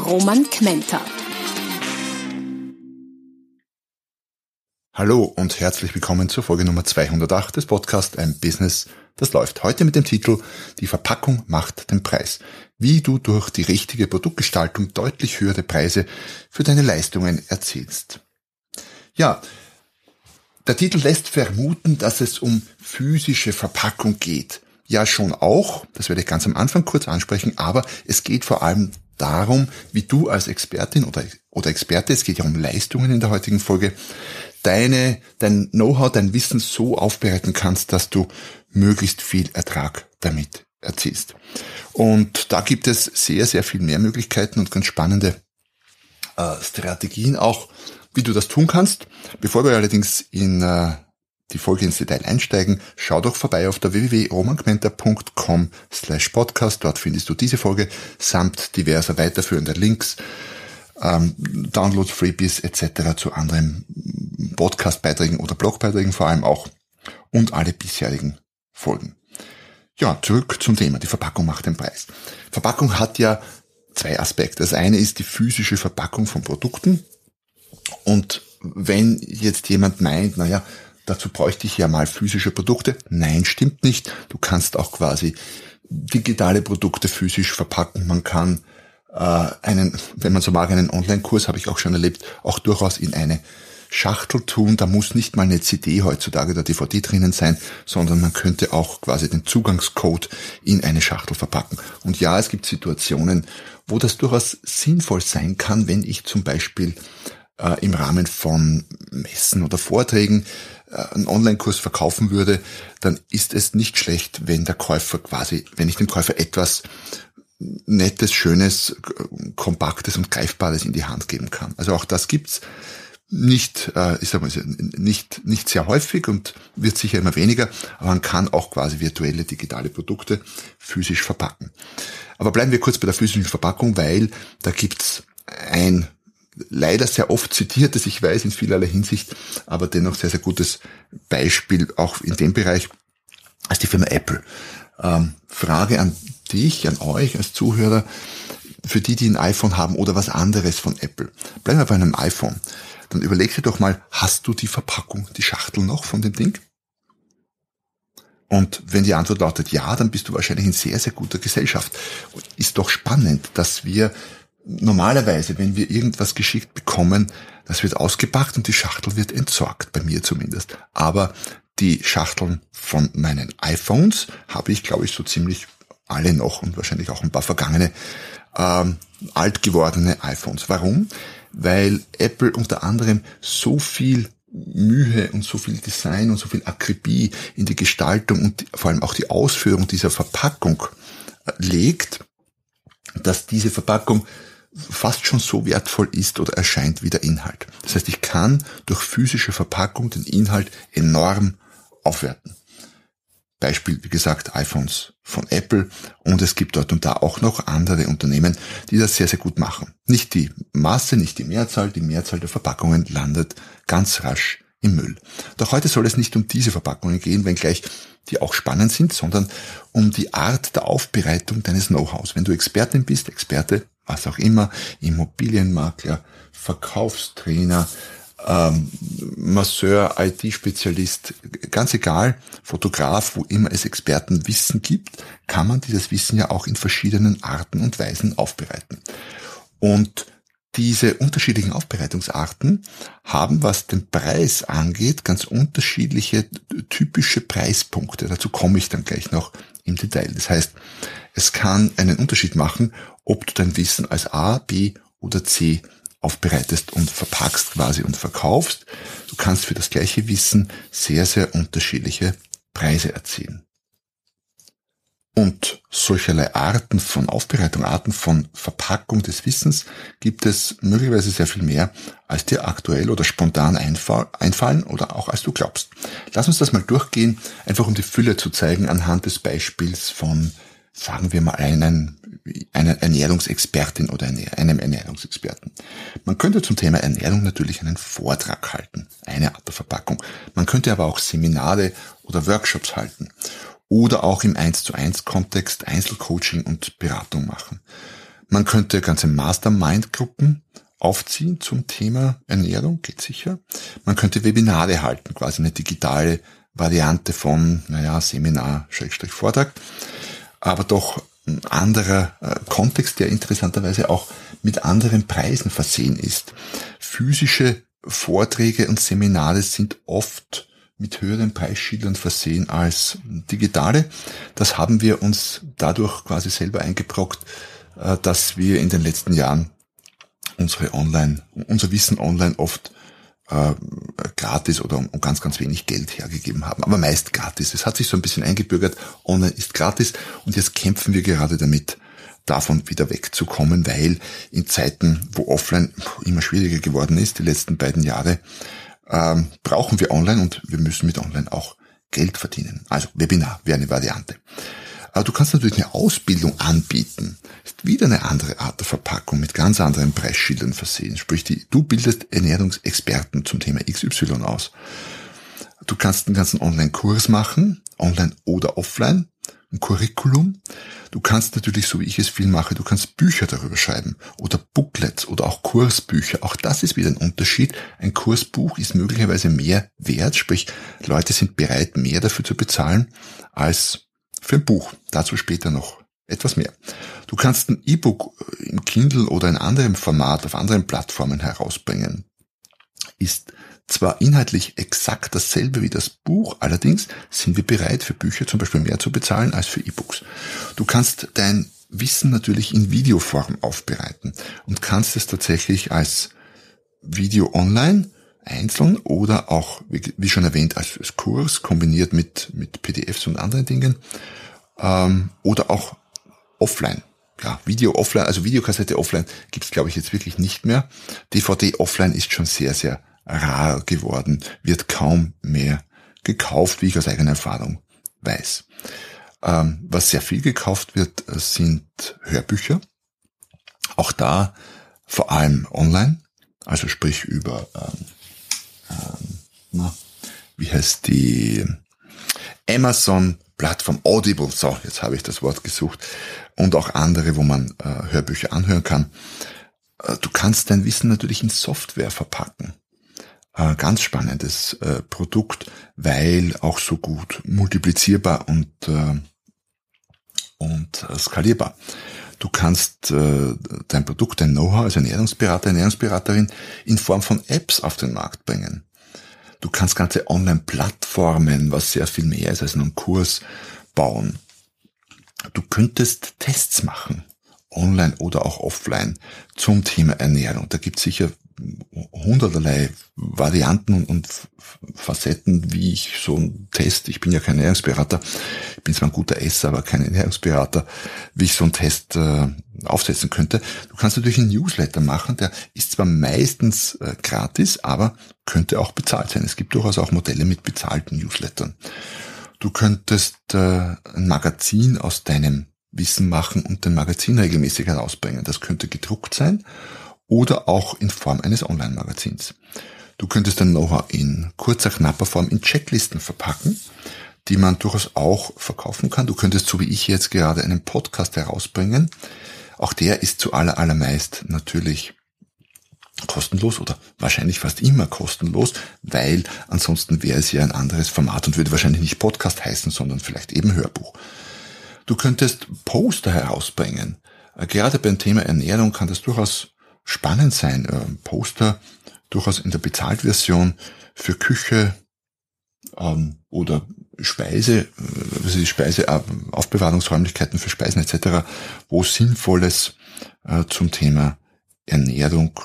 Roman Kmenter. Hallo und herzlich willkommen zur Folge Nummer 208 des Podcasts Ein Business, das läuft. Heute mit dem Titel Die Verpackung macht den Preis. Wie du durch die richtige Produktgestaltung deutlich höhere Preise für deine Leistungen erzielst. Ja, der Titel lässt vermuten, dass es um physische Verpackung geht. Ja, schon auch, das werde ich ganz am Anfang kurz ansprechen, aber es geht vor allem darum, wie du als Expertin oder, oder Experte, es geht ja um Leistungen in der heutigen Folge, deine, dein Know-how, dein Wissen so aufbereiten kannst, dass du möglichst viel Ertrag damit erzielst. Und da gibt es sehr, sehr viel mehr Möglichkeiten und ganz spannende äh, Strategien auch, wie du das tun kannst. Bevor wir allerdings in äh, die Folge ins Detail einsteigen, schau doch vorbei auf der www.romangmenta.com slash podcast. Dort findest du diese Folge samt diverser weiterführender Links ähm, Downloads, Freebies etc. zu anderen Podcast-Beiträgen oder Blog-Beiträgen vor allem auch und alle bisherigen Folgen. Ja, zurück zum Thema. Die Verpackung macht den Preis. Verpackung hat ja zwei Aspekte. Das eine ist die physische Verpackung von Produkten. Und wenn jetzt jemand meint, naja, dazu bräuchte ich ja mal physische Produkte. Nein, stimmt nicht. Du kannst auch quasi digitale Produkte physisch verpacken. Man kann äh, einen, wenn man so mag, einen Online-Kurs, habe ich auch schon erlebt, auch durchaus in eine Schachtel tun. Da muss nicht mal eine CD heutzutage oder DVD drinnen sein, sondern man könnte auch quasi den Zugangscode in eine Schachtel verpacken. Und ja, es gibt Situationen, wo das durchaus sinnvoll sein kann, wenn ich zum Beispiel äh, im Rahmen von Messen oder Vorträgen einen Online-Kurs verkaufen würde, dann ist es nicht schlecht, wenn der Käufer quasi, wenn ich dem Käufer etwas nettes, schönes, kompaktes und greifbares in die Hand geben kann. Also auch das gibt's nicht, äh, ich sag mal, nicht, nicht sehr häufig und wird sicher immer weniger, aber man kann auch quasi virtuelle digitale Produkte physisch verpacken. Aber bleiben wir kurz bei der physischen Verpackung, weil da gibt's ein leider sehr oft zitiertes, ich weiß in vielerlei Hinsicht, aber dennoch sehr, sehr gutes Beispiel auch in dem Bereich als die Firma Apple. Ähm, Frage an dich, an euch als Zuhörer, für die, die ein iPhone haben oder was anderes von Apple. Bleiben wir bei einem iPhone. Dann überleg dir doch mal, hast du die Verpackung, die Schachtel noch von dem Ding? Und wenn die Antwort lautet ja, dann bist du wahrscheinlich in sehr, sehr guter Gesellschaft. Ist doch spannend, dass wir normalerweise, wenn wir irgendwas geschickt bekommen, das wird ausgepackt und die Schachtel wird entsorgt, bei mir zumindest. Aber die Schachteln von meinen iPhones habe ich, glaube ich, so ziemlich alle noch und wahrscheinlich auch ein paar vergangene ähm, alt gewordene iPhones. Warum? Weil Apple unter anderem so viel Mühe und so viel Design und so viel Akribie in die Gestaltung und vor allem auch die Ausführung dieser Verpackung äh, legt, dass diese Verpackung fast schon so wertvoll ist oder erscheint wie der Inhalt. Das heißt, ich kann durch physische Verpackung den Inhalt enorm aufwerten. Beispiel, wie gesagt, iPhones von Apple und es gibt dort und da auch noch andere Unternehmen, die das sehr, sehr gut machen. Nicht die Masse, nicht die Mehrzahl, die Mehrzahl der Verpackungen landet ganz rasch im Müll. Doch heute soll es nicht um diese Verpackungen gehen, wenngleich die auch spannend sind, sondern um die Art der Aufbereitung deines Know-hows. Wenn du Expertin bist, Experte, was auch immer, Immobilienmakler, Verkaufstrainer, ähm, Masseur, IT-Spezialist, ganz egal, Fotograf, wo immer es Expertenwissen gibt, kann man dieses Wissen ja auch in verschiedenen Arten und Weisen aufbereiten. Und diese unterschiedlichen Aufbereitungsarten haben, was den Preis angeht, ganz unterschiedliche typische Preispunkte. Dazu komme ich dann gleich noch im Detail. Das heißt, es kann einen Unterschied machen, ob du dein Wissen als A, B oder C aufbereitest und verpackst quasi und verkaufst. Du kannst für das gleiche Wissen sehr, sehr unterschiedliche Preise erzielen. Und solcherlei Arten von Aufbereitung, Arten von Verpackung des Wissens gibt es möglicherweise sehr viel mehr, als dir aktuell oder spontan einfallen oder auch als du glaubst. Lass uns das mal durchgehen, einfach um die Fülle zu zeigen anhand des Beispiels von, sagen wir mal, einen, einer Ernährungsexpertin oder einem Ernährungsexperten. Man könnte zum Thema Ernährung natürlich einen Vortrag halten, eine Art der Verpackung. Man könnte aber auch Seminare oder Workshops halten oder auch im 1 zu 1 Kontext Einzelcoaching und Beratung machen. Man könnte ganze Mastermind-Gruppen aufziehen zum Thema Ernährung, geht sicher. Man könnte Webinare halten, quasi eine digitale Variante von, naja, Seminar, Schrägstrich Vortrag, aber doch anderer äh, Kontext, der interessanterweise auch mit anderen Preisen versehen ist. Physische Vorträge und Seminare sind oft mit höheren Preisschildern versehen als digitale. Das haben wir uns dadurch quasi selber eingebrockt, äh, dass wir in den letzten Jahren unsere Online, unser Wissen online oft äh, gratis oder um, um ganz, ganz wenig Geld hergegeben haben. Aber meist gratis. Es hat sich so ein bisschen eingebürgert, online ist gratis und jetzt kämpfen wir gerade damit, davon wieder wegzukommen, weil in Zeiten, wo offline immer schwieriger geworden ist, die letzten beiden Jahre, ähm, brauchen wir online und wir müssen mit online auch Geld verdienen. Also Webinar wäre eine Variante. Aber du kannst natürlich eine Ausbildung anbieten. Ist wieder eine andere Art der Verpackung mit ganz anderen Preisschildern versehen. Sprich, die, du bildest Ernährungsexperten zum Thema XY aus. Du kannst einen ganzen Online-Kurs machen, online oder offline ein Curriculum. Du kannst natürlich, so wie ich es viel mache, du kannst Bücher darüber schreiben oder Booklets oder auch Kursbücher. Auch das ist wieder ein Unterschied. Ein Kursbuch ist möglicherweise mehr wert, sprich Leute sind bereit, mehr dafür zu bezahlen als für ein Buch. Dazu später noch etwas mehr. Du kannst ein E-Book im Kindle oder in anderem Format auf anderen Plattformen herausbringen. Ist zwar inhaltlich exakt dasselbe wie das Buch, allerdings sind wir bereit, für Bücher zum Beispiel mehr zu bezahlen als für E-Books. Du kannst dein Wissen natürlich in Videoform aufbereiten und kannst es tatsächlich als Video online einzeln oder auch, wie schon erwähnt, als Kurs kombiniert mit, mit PDFs und anderen Dingen ähm, oder auch offline. Ja, Video offline, also Videokassette offline gibt's glaube ich jetzt wirklich nicht mehr. DVD offline ist schon sehr, sehr rar geworden, wird kaum mehr gekauft, wie ich aus eigener Erfahrung weiß. Ähm, was sehr viel gekauft wird, äh, sind Hörbücher. Auch da vor allem online, also sprich über, ähm, ähm, na, wie heißt die Amazon Plattform Audible, so, jetzt habe ich das Wort gesucht, und auch andere, wo man äh, Hörbücher anhören kann. Äh, du kannst dein Wissen natürlich in Software verpacken äh, ganz spannendes äh, Produkt, weil auch so gut multiplizierbar und, äh, und äh, skalierbar. Du kannst äh, dein Produkt, dein Know-how als Ernährungsberater, Ernährungsberaterin in Form von Apps auf den Markt bringen. Du kannst ganze Online-Plattformen, was sehr viel mehr ist als nur ein Kurs, bauen. Du könntest Tests machen, online oder auch offline, zum Thema Ernährung. Da gibt es sicher hunderterlei Varianten und Facetten, wie ich so einen Test, ich bin ja kein Ernährungsberater, ich bin zwar ein guter Esser, aber kein Ernährungsberater, wie ich so einen Test äh, aufsetzen könnte. Du kannst natürlich einen Newsletter machen, der ist zwar meistens äh, gratis, aber könnte auch bezahlt sein. Es gibt durchaus auch Modelle mit bezahlten Newslettern. Du könntest äh, ein Magazin aus deinem Wissen machen und dein Magazin regelmäßig herausbringen. Das könnte gedruckt sein oder auch in Form eines Online-Magazins. Du könntest dein Know-how in kurzer, knapper Form in Checklisten verpacken, die man durchaus auch verkaufen kann. Du könntest, so wie ich jetzt gerade, einen Podcast herausbringen. Auch der ist zu aller, allermeist natürlich kostenlos oder wahrscheinlich fast immer kostenlos, weil ansonsten wäre es ja ein anderes Format und würde wahrscheinlich nicht Podcast heißen, sondern vielleicht eben Hörbuch. Du könntest Poster herausbringen. Gerade beim Thema Ernährung kann das durchaus spannend sein. Äh, Poster durchaus in der Bezahltversion für Küche ähm, oder Speise, äh, also die Speise, äh, Aufbewahrungsräumlichkeiten für Speisen etc., wo Sinnvolles äh, zum Thema Ernährung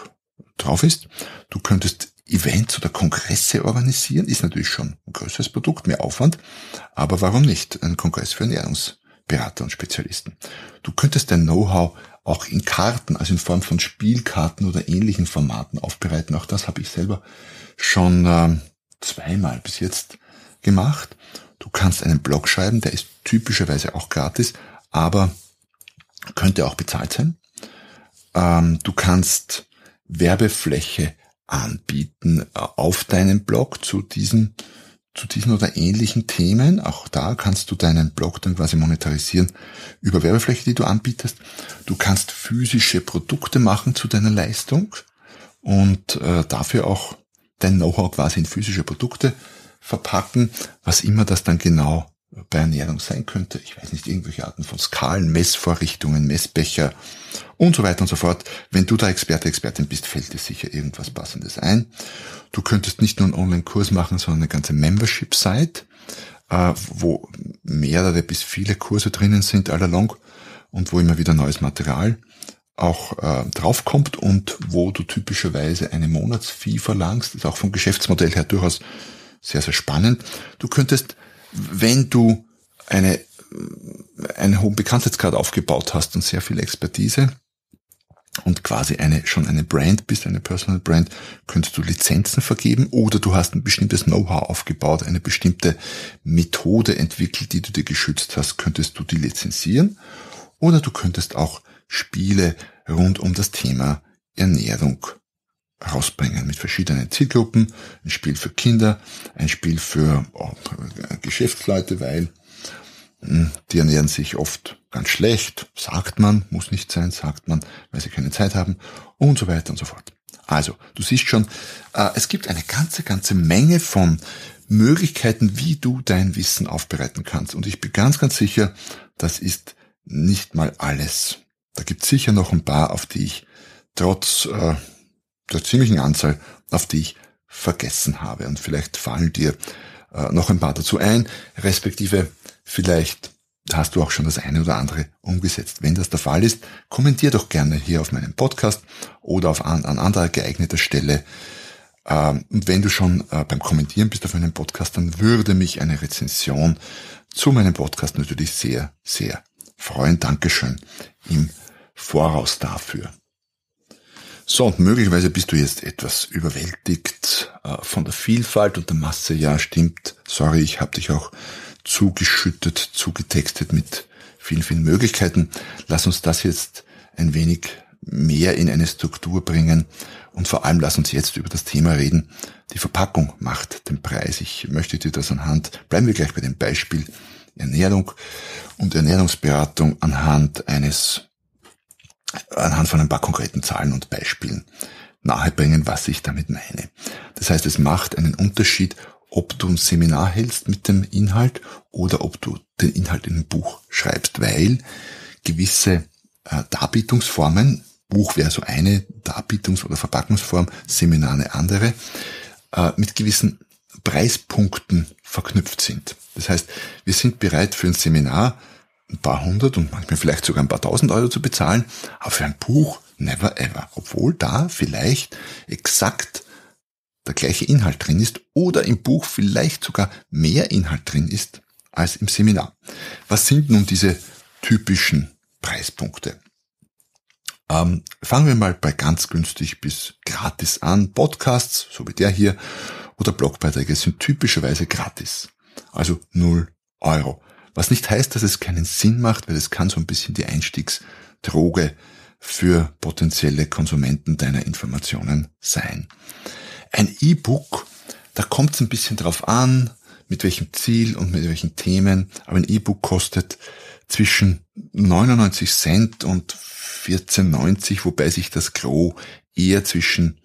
drauf ist. Du könntest Events oder Kongresse organisieren, ist natürlich schon ein größeres Produkt, mehr Aufwand, aber warum nicht? Ein Kongress für Ernährungs Berater und Spezialisten. Du könntest dein Know-how auch in Karten, also in Form von Spielkarten oder ähnlichen Formaten aufbereiten. Auch das habe ich selber schon äh, zweimal bis jetzt gemacht. Du kannst einen Blog schreiben, der ist typischerweise auch gratis, aber könnte auch bezahlt sein. Ähm, du kannst Werbefläche anbieten äh, auf deinem Blog zu diesen, zu diesen oder ähnlichen Themen. Auch da kannst du deinen Blog dann quasi monetarisieren über Werbefläche, die du anbietest. Du kannst physische Produkte machen zu deiner Leistung und äh, dafür auch dein Know-how quasi in physische Produkte verpacken, was immer das dann genau bei Ernährung sein könnte. Ich weiß nicht, irgendwelche Arten von Skalen, Messvorrichtungen, Messbecher und so weiter und so fort. Wenn du da Experte, Expertin bist, fällt dir sicher irgendwas Passendes ein. Du könntest nicht nur einen Online-Kurs machen, sondern eine ganze Membership-Site, äh, wo mehrere bis viele Kurse drinnen sind, allalong und wo immer wieder neues Material auch äh, draufkommt und wo du typischerweise eine Monatsfee verlangst, ist auch vom Geschäftsmodell her durchaus sehr, sehr spannend. Du könntest wenn du eine, einen hohen Bekanntheitsgrad aufgebaut hast und sehr viel Expertise und quasi eine, schon eine Brand bist, eine Personal Brand, könntest du Lizenzen vergeben oder du hast ein bestimmtes Know-how aufgebaut, eine bestimmte Methode entwickelt, die du dir geschützt hast, könntest du die lizenzieren oder du könntest auch Spiele rund um das Thema Ernährung rausbringen mit verschiedenen Zielgruppen. Ein Spiel für Kinder, ein Spiel für oh, Geschäftsleute, weil hm, die ernähren sich oft ganz schlecht, sagt man, muss nicht sein, sagt man, weil sie keine Zeit haben und so weiter und so fort. Also, du siehst schon, äh, es gibt eine ganze, ganze Menge von Möglichkeiten, wie du dein Wissen aufbereiten kannst. Und ich bin ganz, ganz sicher, das ist nicht mal alles. Da gibt es sicher noch ein paar, auf die ich trotz äh, der ziemlichen Anzahl, auf die ich vergessen habe. Und vielleicht fallen dir äh, noch ein paar dazu ein, respektive vielleicht hast du auch schon das eine oder andere umgesetzt. Wenn das der Fall ist, kommentier doch gerne hier auf meinem Podcast oder auf an, an anderer geeigneter Stelle. Ähm, und wenn du schon äh, beim Kommentieren bist auf meinem Podcast, dann würde mich eine Rezension zu meinem Podcast natürlich sehr, sehr freuen. Dankeschön im Voraus dafür. So, und möglicherweise bist du jetzt etwas überwältigt äh, von der Vielfalt und der Masse. Ja, stimmt. Sorry, ich habe dich auch zugeschüttet, zugetextet mit vielen, vielen Möglichkeiten. Lass uns das jetzt ein wenig mehr in eine Struktur bringen und vor allem lass uns jetzt über das Thema reden. Die Verpackung macht den Preis. Ich möchte dir das anhand, bleiben wir gleich bei dem Beispiel Ernährung und Ernährungsberatung anhand eines anhand von ein paar konkreten Zahlen und Beispielen nahebringen, was ich damit meine. Das heißt, es macht einen Unterschied, ob du ein Seminar hältst mit dem Inhalt oder ob du den Inhalt in ein Buch schreibst, weil gewisse äh, Darbietungsformen, Buch wäre so eine Darbietungs- oder Verpackungsform, Seminar eine andere, äh, mit gewissen Preispunkten verknüpft sind. Das heißt, wir sind bereit für ein Seminar ein paar hundert und manchmal vielleicht sogar ein paar tausend Euro zu bezahlen, aber für ein Buch never ever. Obwohl da vielleicht exakt der gleiche Inhalt drin ist oder im Buch vielleicht sogar mehr Inhalt drin ist als im Seminar. Was sind nun diese typischen Preispunkte? Ähm, fangen wir mal bei ganz günstig bis gratis an. Podcasts, so wie der hier, oder Blogbeiträge sind typischerweise gratis. Also 0 Euro. Was nicht heißt, dass es keinen Sinn macht, weil es kann so ein bisschen die Einstiegsdroge für potenzielle Konsumenten deiner Informationen sein. Ein E-Book, da kommt es ein bisschen drauf an, mit welchem Ziel und mit welchen Themen, aber ein E-Book kostet zwischen 99 Cent und 14,90, wobei sich das Gros eher zwischen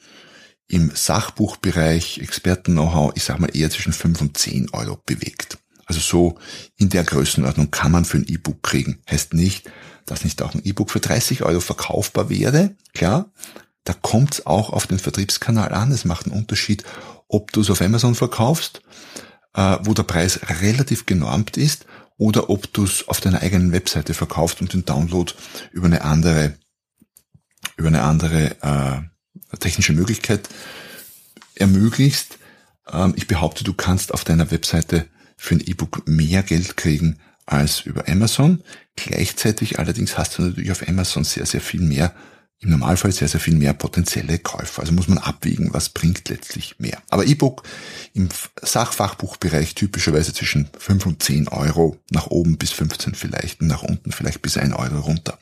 im Sachbuchbereich, Experten-Know-how, ich sag mal eher zwischen 5 und 10 Euro bewegt. Also so in der Größenordnung kann man für ein E-Book kriegen. Heißt nicht, dass nicht auch ein E-Book für 30 Euro verkaufbar wäre. Klar, da kommt es auch auf den Vertriebskanal an. Es macht einen Unterschied, ob du es auf Amazon verkaufst, äh, wo der Preis relativ genormt ist, oder ob du es auf deiner eigenen Webseite verkaufst und den Download über eine andere, über eine andere äh, technische Möglichkeit ermöglicht. Ähm, ich behaupte, du kannst auf deiner Webseite für ein E-Book mehr Geld kriegen als über Amazon. Gleichzeitig allerdings hast du natürlich auf Amazon sehr, sehr viel mehr, im Normalfall sehr, sehr viel mehr potenzielle Käufer. Also muss man abwiegen, was bringt letztlich mehr. Aber E-Book im Sachfachbuchbereich typischerweise zwischen 5 und 10 Euro, nach oben bis 15 vielleicht, und nach unten vielleicht bis 1 Euro runter.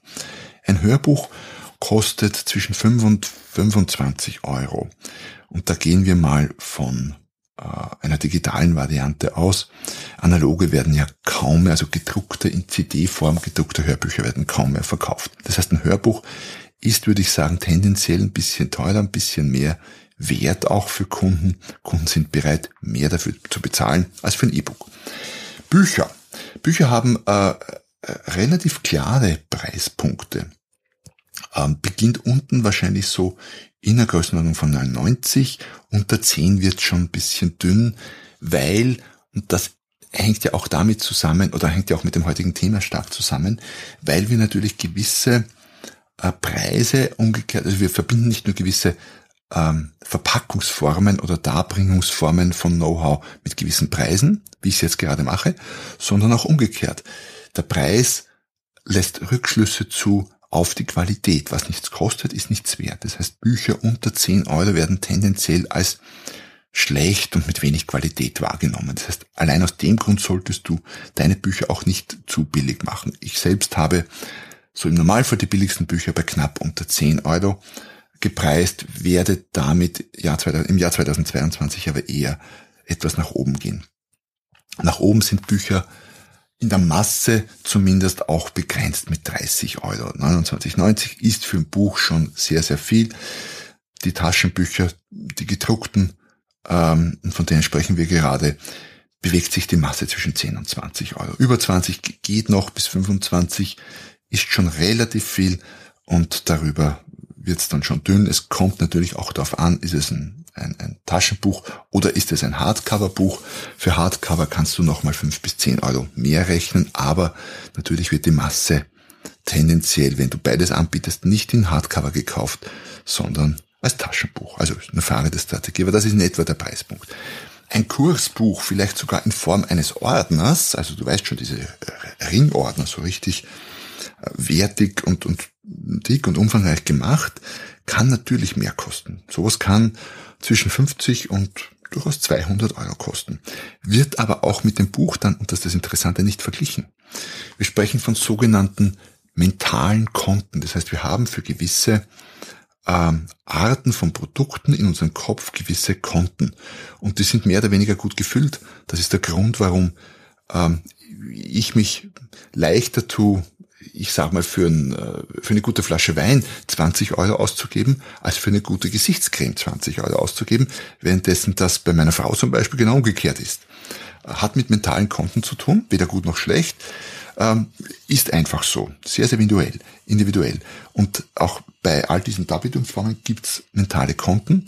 Ein Hörbuch kostet zwischen 5 und 25 Euro. Und da gehen wir mal von äh, einer digitalen Variante aus. Analoge werden ja kaum mehr, also gedruckte in CD-Form gedruckte Hörbücher werden kaum mehr verkauft. Das heißt, ein Hörbuch ist, würde ich sagen, tendenziell ein bisschen teurer, ein bisschen mehr wert auch für Kunden. Kunden sind bereit, mehr dafür zu bezahlen als für ein E-Book. Bücher. Bücher haben äh, äh relativ klare Preispunkte. Ähm, beginnt unten wahrscheinlich so in der Größenordnung von 99. Unter 10 wird schon ein bisschen dünn, weil, und das hängt ja auch damit zusammen, oder hängt ja auch mit dem heutigen Thema stark zusammen, weil wir natürlich gewisse Preise umgekehrt, also wir verbinden nicht nur gewisse ähm, Verpackungsformen oder Darbringungsformen von Know-how mit gewissen Preisen, wie ich es jetzt gerade mache, sondern auch umgekehrt. Der Preis lässt Rückschlüsse zu auf die Qualität. Was nichts kostet, ist nichts wert. Das heißt, Bücher unter 10 Euro werden tendenziell als schlecht und mit wenig Qualität wahrgenommen. Das heißt, allein aus dem Grund solltest du deine Bücher auch nicht zu billig machen. Ich selbst habe so im Normalfall die billigsten Bücher bei knapp unter 10 Euro gepreist, werde damit im Jahr 2022 aber eher etwas nach oben gehen. Nach oben sind Bücher in der Masse zumindest auch begrenzt mit 30 Euro. 29,90 ist für ein Buch schon sehr, sehr viel. Die Taschenbücher, die gedruckten, ähm, von denen sprechen wir gerade, bewegt sich die Masse zwischen 10 und 20 Euro. Über 20 geht noch bis 25, ist schon relativ viel und darüber wird es dann schon dünn. Es kommt natürlich auch darauf an, ist es ein ein, ein Taschenbuch oder ist es ein Hardcover-Buch? Für Hardcover kannst du nochmal fünf bis zehn Euro mehr rechnen, aber natürlich wird die Masse tendenziell, wenn du beides anbietest, nicht in Hardcover gekauft, sondern als Taschenbuch. Also eine Frage der Strategie, aber das ist in etwa der Preispunkt. Ein Kursbuch, vielleicht sogar in Form eines Ordners, also du weißt schon, diese Ringordner, so richtig wertig und, und dick und umfangreich gemacht, kann natürlich mehr kosten. Sowas kann zwischen 50 und durchaus 200 Euro kosten. Wird aber auch mit dem Buch dann, und das ist das Interessante, nicht verglichen. Wir sprechen von sogenannten mentalen Konten. Das heißt, wir haben für gewisse ähm, Arten von Produkten in unserem Kopf gewisse Konten. Und die sind mehr oder weniger gut gefüllt. Das ist der Grund, warum ähm, ich mich leichter tue, ich sag mal, für, ein, äh, für eine gute Flasche Wein 20 Euro auszugeben, als für eine gute Gesichtscreme 20 Euro auszugeben, währenddessen das bei meiner Frau zum Beispiel genau umgekehrt ist. Hat mit mentalen Konten zu tun, weder gut noch schlecht, ähm, ist einfach so, sehr, sehr individuell. individuell. Und auch bei all diesen Darbietungsformen gibt's mentale Konten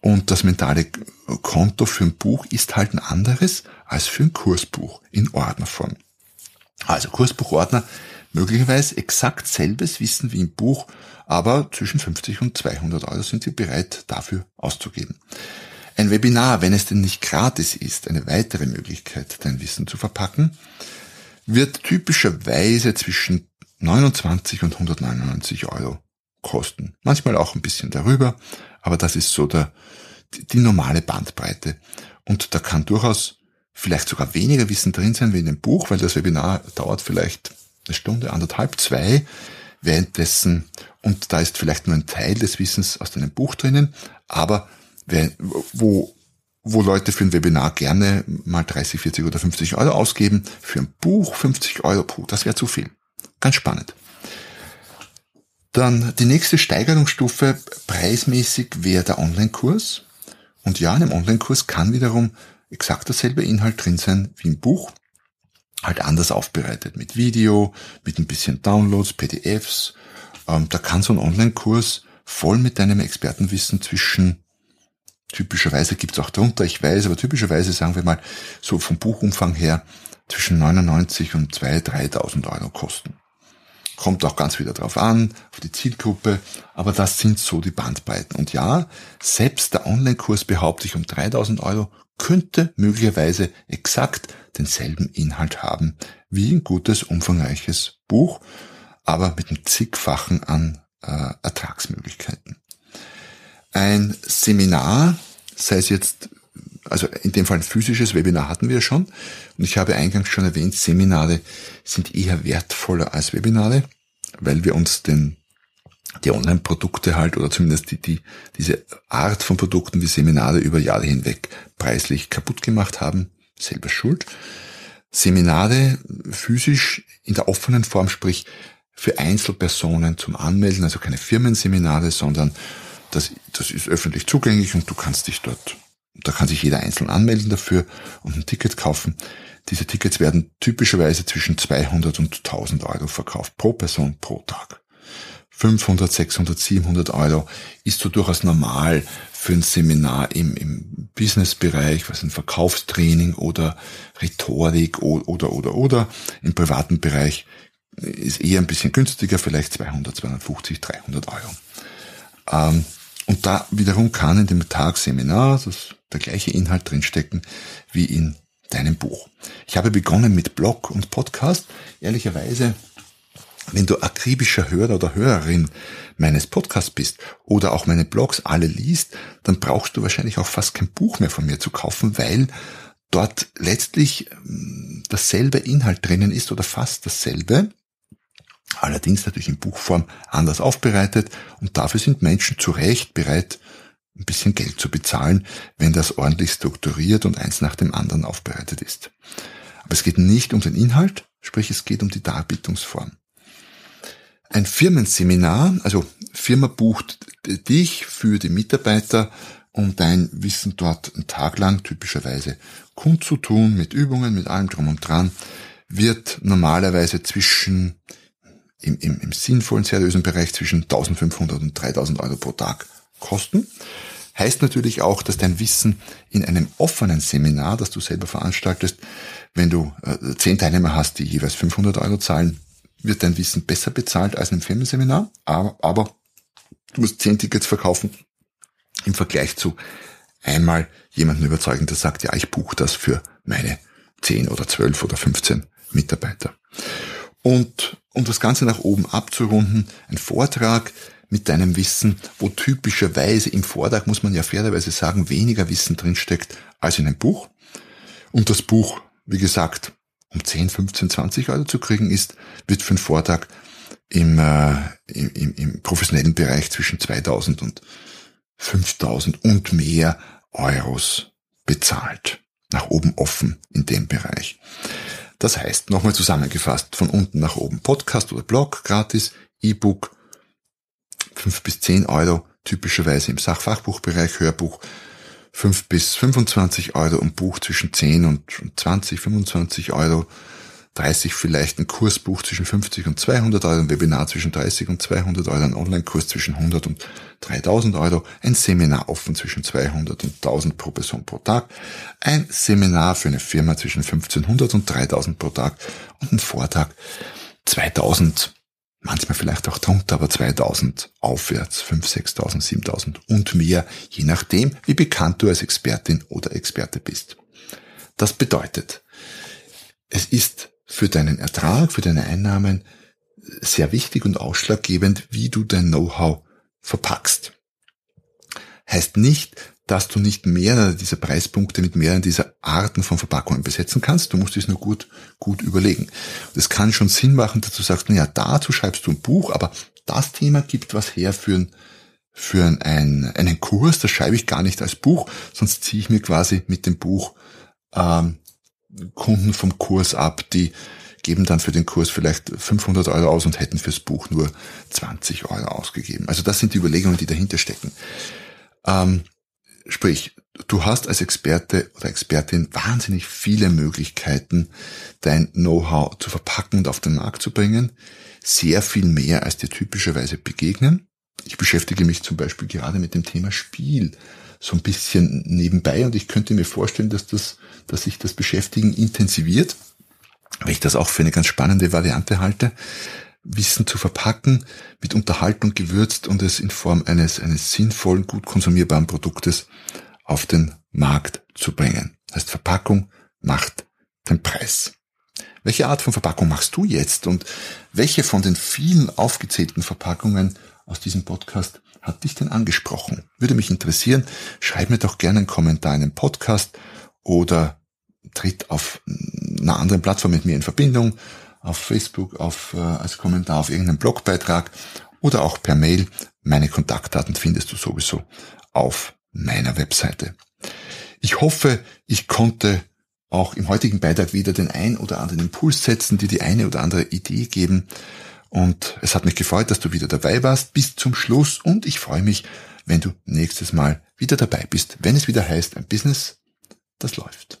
und das mentale Konto für ein Buch ist halt ein anderes als für ein Kursbuch in Ordnerform. Also Kursbuchordner möglicherweise exakt selbes Wissen wie im Buch, aber zwischen 50 und 200 Euro sind Sie bereit dafür auszugeben. Ein Webinar, wenn es denn nicht gratis ist, eine weitere Möglichkeit, dein Wissen zu verpacken, wird typischerweise zwischen 29 und 199 Euro kosten. Manchmal auch ein bisschen darüber, aber das ist so der, die normale Bandbreite. Und da kann durchaus vielleicht sogar weniger Wissen drin sein wie in dem Buch, weil das Webinar dauert vielleicht eine Stunde, anderthalb, zwei, währenddessen, und da ist vielleicht nur ein Teil des Wissens aus deinem Buch drinnen, aber wo, wo Leute für ein Webinar gerne mal 30, 40 oder 50 Euro ausgeben, für ein Buch 50 Euro, puh, das wäre zu viel. Ganz spannend. Dann die nächste Steigerungsstufe preismäßig wäre der Online-Kurs. Und ja, in einem Online-Kurs kann wiederum exakt dasselbe Inhalt drin sein wie im Buch halt anders aufbereitet mit Video, mit ein bisschen Downloads, PDFs. Ähm, da kann so ein Online-Kurs voll mit deinem Expertenwissen zwischen typischerweise gibt's auch drunter, ich weiß, aber typischerweise sagen wir mal so vom Buchumfang her zwischen 99 und 2.000, 3.000 Euro kosten. Kommt auch ganz wieder drauf an, auf die Zielgruppe, aber das sind so die Bandbreiten. Und ja, selbst der Online-Kurs behaupte ich um 3.000 Euro könnte möglicherweise exakt denselben Inhalt haben wie ein gutes, umfangreiches Buch, aber mit einem zigfachen an äh, Ertragsmöglichkeiten. Ein Seminar, sei es jetzt, also in dem Fall ein physisches Webinar hatten wir schon, und ich habe eingangs schon erwähnt, Seminare sind eher wertvoller als Webinare, weil wir uns den die Online-Produkte halt oder zumindest die, die, diese Art von Produkten wie Seminare über Jahre hinweg preislich kaputt gemacht haben, selber schuld. Seminare physisch in der offenen Form, sprich für Einzelpersonen zum Anmelden, also keine Firmenseminare, sondern das, das ist öffentlich zugänglich und du kannst dich dort, da kann sich jeder einzeln anmelden dafür und ein Ticket kaufen. Diese Tickets werden typischerweise zwischen 200 und 1000 Euro verkauft pro Person pro Tag. 500, 600, 700 Euro ist so durchaus normal für ein Seminar im, im Businessbereich, was ein Verkaufstraining oder Rhetorik oder, oder, oder, oder. Im privaten Bereich ist eher ein bisschen günstiger, vielleicht 200, 250, 300 Euro. Ähm, und da wiederum kann in dem Tagseminar das, der gleiche Inhalt drinstecken wie in deinem Buch. Ich habe begonnen mit Blog und Podcast. Ehrlicherweise wenn du akribischer Hörer oder Hörerin meines Podcasts bist oder auch meine Blogs alle liest, dann brauchst du wahrscheinlich auch fast kein Buch mehr von mir zu kaufen, weil dort letztlich ähm, dasselbe Inhalt drinnen ist oder fast dasselbe, allerdings natürlich in Buchform anders aufbereitet und dafür sind Menschen zu Recht bereit, ein bisschen Geld zu bezahlen, wenn das ordentlich strukturiert und eins nach dem anderen aufbereitet ist. Aber es geht nicht um den Inhalt, sprich es geht um die Darbietungsform ein Firmenseminar, also Firma bucht dich für die Mitarbeiter, um dein Wissen dort einen Tag lang typischerweise kundzutun, mit Übungen, mit allem drum und dran, wird normalerweise zwischen, im, im, im sinnvollen, seriösen Bereich zwischen 1500 und 3000 Euro pro Tag kosten. Heißt natürlich auch, dass dein Wissen in einem offenen Seminar, das du selber veranstaltest, wenn du äh, zehn Teilnehmer hast, die jeweils 500 Euro zahlen, wird dein Wissen besser bezahlt als in einem Firmenseminar, aber, aber du musst zehn Tickets verkaufen im Vergleich zu einmal jemanden überzeugen, der sagt, ja, ich buche das für meine zehn oder zwölf oder 15 Mitarbeiter. Und um das Ganze nach oben abzurunden, ein Vortrag mit deinem Wissen, wo typischerweise im Vortrag, muss man ja fairerweise sagen, weniger Wissen drinsteckt als in einem Buch. Und das Buch, wie gesagt, um 10, 15, 20 Euro zu kriegen ist, wird für einen Vortrag im, äh, im, im professionellen Bereich zwischen 2000 und 5000 und mehr Euros bezahlt. Nach oben offen in dem Bereich. Das heißt, nochmal zusammengefasst, von unten nach oben Podcast oder Blog gratis, E-Book 5 bis 10 Euro, typischerweise im Sachfachbuchbereich, Hörbuch 5 bis 25 Euro ein Buch zwischen 10 und 20, 25 Euro, 30 vielleicht ein Kursbuch zwischen 50 und 200 Euro, ein Webinar zwischen 30 und 200 Euro, ein Online-Kurs zwischen 100 und 3000 Euro, ein Seminar offen zwischen 200 und 1000 pro Person pro Tag, ein Seminar für eine Firma zwischen 1500 und 3000 pro Tag und ein Vortrag 2000 manchmal vielleicht auch drunter, aber 2000 aufwärts, 5, 6000, 7000 und mehr, je nachdem, wie bekannt du als Expertin oder Experte bist. Das bedeutet, es ist für deinen Ertrag, für deine Einnahmen sehr wichtig und ausschlaggebend, wie du dein Know-how verpackst. Heißt nicht, dass du nicht mehrere dieser Preispunkte mit mehreren dieser Arten von Verpackungen besetzen kannst. Du musst es nur gut, gut überlegen. Es kann schon Sinn machen, dass du sagst, naja, dazu schreibst du ein Buch, aber das Thema gibt was her für ein für ein, einen Kurs, das schreibe ich gar nicht als Buch, sonst ziehe ich mir quasi mit dem Buch ähm, Kunden vom Kurs ab, die geben dann für den Kurs vielleicht 500 Euro aus und hätten fürs Buch nur 20 Euro ausgegeben. Also das sind die Überlegungen, die dahinter stecken. Ähm, Sprich, du hast als Experte oder Expertin wahnsinnig viele Möglichkeiten, dein Know-how zu verpacken und auf den Markt zu bringen. Sehr viel mehr, als dir typischerweise begegnen. Ich beschäftige mich zum Beispiel gerade mit dem Thema Spiel so ein bisschen nebenbei und ich könnte mir vorstellen, dass das, dass sich das Beschäftigen intensiviert, weil ich das auch für eine ganz spannende Variante halte. Wissen zu verpacken, mit Unterhaltung gewürzt und es in Form eines, eines sinnvollen, gut konsumierbaren Produktes auf den Markt zu bringen. Das heißt, Verpackung macht den Preis. Welche Art von Verpackung machst du jetzt und welche von den vielen aufgezählten Verpackungen aus diesem Podcast hat dich denn angesprochen? Würde mich interessieren. Schreib mir doch gerne einen Kommentar in den Podcast oder tritt auf einer anderen Plattform mit mir in Verbindung, auf Facebook, auf, äh, als Kommentar auf irgendeinem Blogbeitrag oder auch per Mail. Meine Kontaktdaten findest du sowieso auf meiner Webseite. Ich hoffe, ich konnte auch im heutigen Beitrag wieder den ein oder anderen Impuls setzen, dir die eine oder andere Idee geben. Und es hat mich gefreut, dass du wieder dabei warst bis zum Schluss und ich freue mich, wenn du nächstes Mal wieder dabei bist, wenn es wieder heißt, ein Business, das läuft.